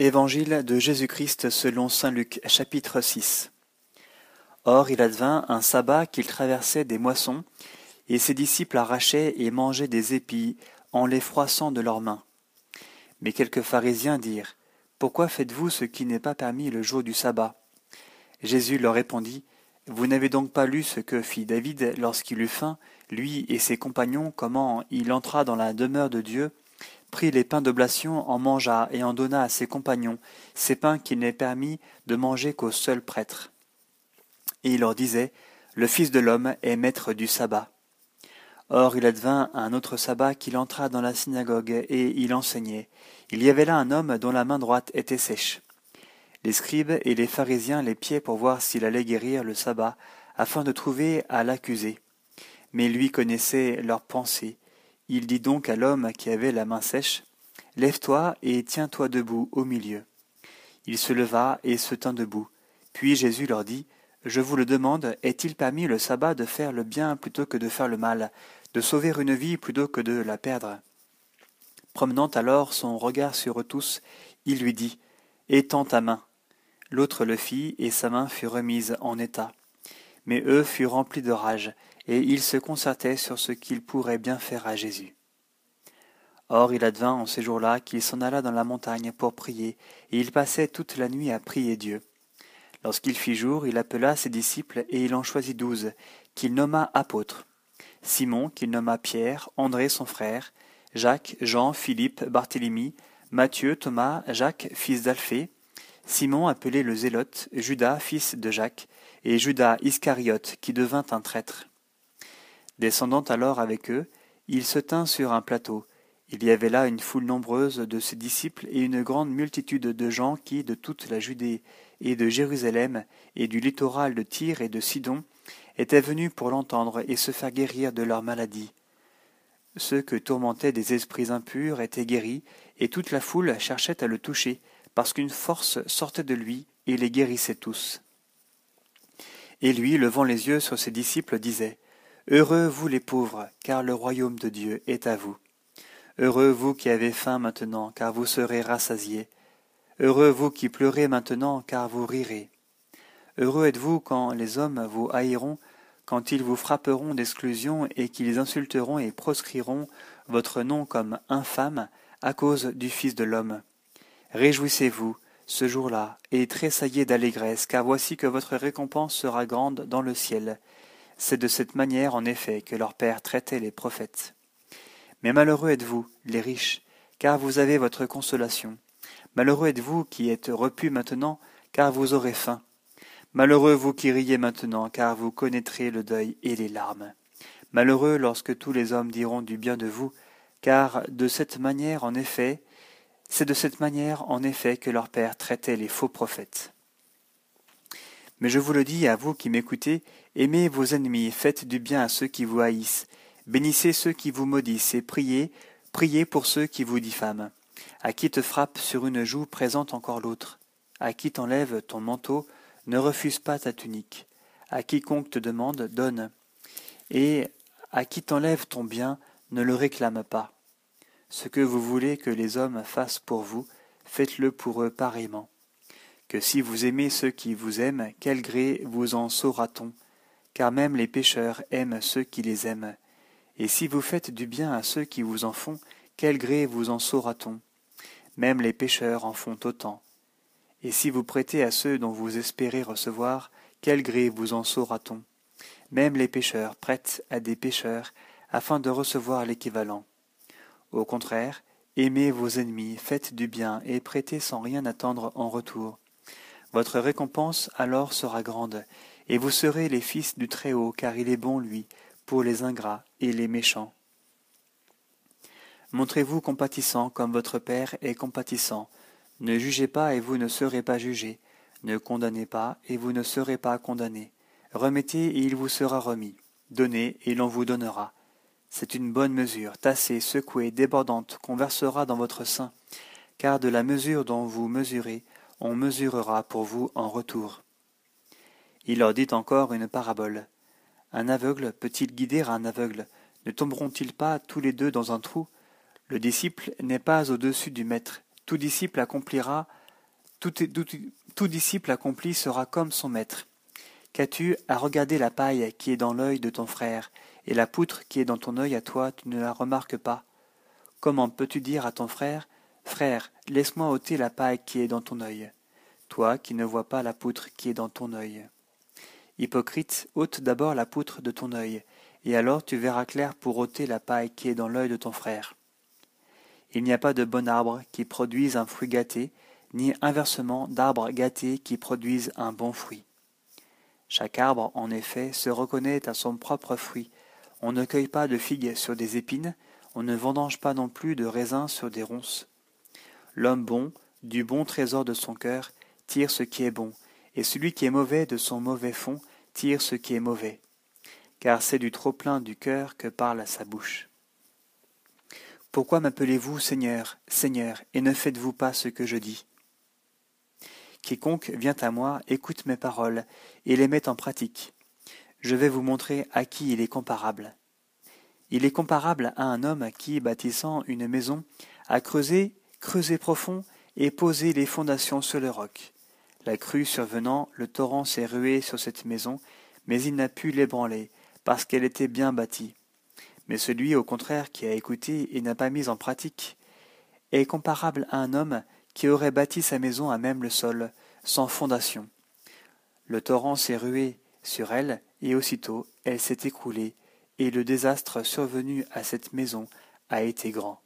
Évangile de Jésus-Christ selon saint Luc chapitre 6 Or il advint un sabbat qu'il traversait des moissons, et ses disciples arrachaient et mangeaient des épis en les froissant de leurs mains. Mais quelques pharisiens dirent Pourquoi faites-vous ce qui n'est pas permis le jour du sabbat? Jésus leur répondit Vous n'avez donc pas lu ce que fit David lorsqu'il eut faim, lui et ses compagnons, comment il entra dans la demeure de Dieu prit les pains d'oblation, en mangea et en donna à ses compagnons, ces pains qu'il n'est permis de manger qu'au seul prêtre. Et il leur disait, Le Fils de l'homme est maître du sabbat. Or il advint un autre sabbat qu'il entra dans la synagogue, et il enseignait. Il y avait là un homme dont la main droite était sèche. Les scribes et les pharisiens l'épiaient pour voir s'il allait guérir le sabbat, afin de trouver à l'accuser. Mais lui connaissait leurs pensées, il dit donc à l'homme qui avait la main sèche, Lève-toi et tiens-toi debout au milieu. Il se leva et se tint debout. Puis Jésus leur dit, Je vous le demande, est-il permis le sabbat de faire le bien plutôt que de faire le mal, de sauver une vie plutôt que de la perdre? Promenant alors son regard sur eux tous, il lui dit, Étends ta main. L'autre le fit, et sa main fut remise en état. Mais eux furent remplis de rage, et ils se concertaient sur ce qu'ils pourraient bien faire à Jésus. Or il advint en ces jours-là qu'il s'en alla dans la montagne pour prier, et il passait toute la nuit à prier Dieu. Lorsqu'il fit jour, il appela ses disciples, et il en choisit douze, qu'il nomma apôtres. Simon, qu'il nomma Pierre, André son frère, Jacques, Jean, Philippe, Barthélemy, Matthieu, Thomas, Jacques, fils d'Alphée, Simon appelé le Zélote, Judas, fils de Jacques, et Judas Iscariote, qui devint un traître. Descendant alors avec eux, il se tint sur un plateau. Il y avait là une foule nombreuse de ses disciples et une grande multitude de gens qui, de toute la Judée et de Jérusalem et du littoral de Tyr et de Sidon, étaient venus pour l'entendre et se faire guérir de leur maladie. Ceux que tourmentaient des esprits impurs étaient guéris, et toute la foule cherchait à le toucher, parce qu'une force sortait de lui et les guérissait tous. Et lui, levant les yeux sur ses disciples, disait Heureux vous les pauvres, car le royaume de Dieu est à vous. Heureux vous qui avez faim maintenant, car vous serez rassasiés. Heureux vous qui pleurez maintenant, car vous rirez. Heureux êtes-vous quand les hommes vous haïront, quand ils vous frapperont d'exclusion et qu'ils insulteront et proscriront votre nom comme infâme à cause du Fils de l'homme. Réjouissez-vous ce jour-là et tressaillez d'allégresse, car voici que votre récompense sera grande dans le ciel c'est de cette manière, en effet, que leur père traitait les prophètes. Mais malheureux êtes-vous, les riches, car vous avez votre consolation. Malheureux êtes-vous qui êtes repus maintenant, car vous aurez faim. Malheureux vous qui riez maintenant, car vous connaîtrez le deuil et les larmes. Malheureux lorsque tous les hommes diront du bien de vous, car de cette manière, en effet, c'est de cette manière, en effet, que leur père traitait les faux prophètes. Mais je vous le dis à vous qui m'écoutez, aimez vos ennemis, faites du bien à ceux qui vous haïssent, bénissez ceux qui vous maudissent, et priez, priez pour ceux qui vous diffament. À qui te frappe sur une joue, présente encore l'autre. À qui t'enlève ton manteau, ne refuse pas ta tunique. À quiconque te demande, donne. Et à qui t'enlève ton bien, ne le réclame pas. Ce que vous voulez que les hommes fassent pour vous, faites-le pour eux pareillement que si vous aimez ceux qui vous aiment, quel gré vous en saura-t-on? Car même les pécheurs aiment ceux qui les aiment. Et si vous faites du bien à ceux qui vous en font, quel gré vous en saura-t-on? Même les pécheurs en font autant. Et si vous prêtez à ceux dont vous espérez recevoir, quel gré vous en saura-t-on? Même les pécheurs prêtent à des pécheurs afin de recevoir l'équivalent. Au contraire, aimez vos ennemis, faites du bien et prêtez sans rien attendre en retour. Votre récompense alors sera grande, et vous serez les fils du Très-Haut, car il est bon, lui, pour les ingrats et les méchants. Montrez-vous compatissant comme votre Père est compatissant. Ne jugez pas et vous ne serez pas jugés. Ne condamnez pas et vous ne serez pas condamnés. Remettez et il vous sera remis. Donnez et l'on vous donnera. C'est une bonne mesure, tassée, secouée, débordante, qu'on versera dans votre sein, car de la mesure dont vous mesurez, on mesurera pour vous en retour. Il leur dit encore une parabole. Un aveugle peut-il guider un aveugle? Ne tomberont-ils pas tous les deux dans un trou? Le disciple n'est pas au-dessus du maître. Tout disciple accomplira tout, disciple accompli sera comme son maître. Qu'as-tu à regarder la paille qui est dans l'œil de ton frère, et la poutre qui est dans ton œil à toi, tu ne la remarques pas Comment peux-tu dire à ton frère Frère, laisse-moi ôter la paille qui est dans ton œil, toi qui ne vois pas la poutre qui est dans ton œil. Hypocrite, ôte d'abord la poutre de ton œil, et alors tu verras clair pour ôter la paille qui est dans l'œil de ton frère. Il n'y a pas de bon arbre qui produise un fruit gâté, ni inversement d'arbre gâté qui produise un bon fruit. Chaque arbre, en effet, se reconnaît à son propre fruit. On ne cueille pas de figues sur des épines, on ne vendange pas non plus de raisins sur des ronces. L'homme bon, du bon trésor de son cœur, tire ce qui est bon, et celui qui est mauvais de son mauvais fond tire ce qui est mauvais. Car c'est du trop-plein du cœur que parle sa bouche. Pourquoi m'appelez-vous Seigneur, Seigneur, et ne faites-vous pas ce que je dis? Quiconque vient à moi écoute mes paroles et les met en pratique. Je vais vous montrer à qui il est comparable. Il est comparable à un homme qui, bâtissant une maison, a creusé, creusé profond et posé les fondations sur le roc. La crue survenant, le torrent s'est rué sur cette maison, mais il n'a pu l'ébranler, parce qu'elle était bien bâtie. Mais celui, au contraire, qui a écouté et n'a pas mis en pratique, est comparable à un homme qui aurait bâti sa maison à même le sol, sans fondation. Le torrent s'est rué sur elle, et aussitôt elle s'est écroulée, et le désastre survenu à cette maison a été grand.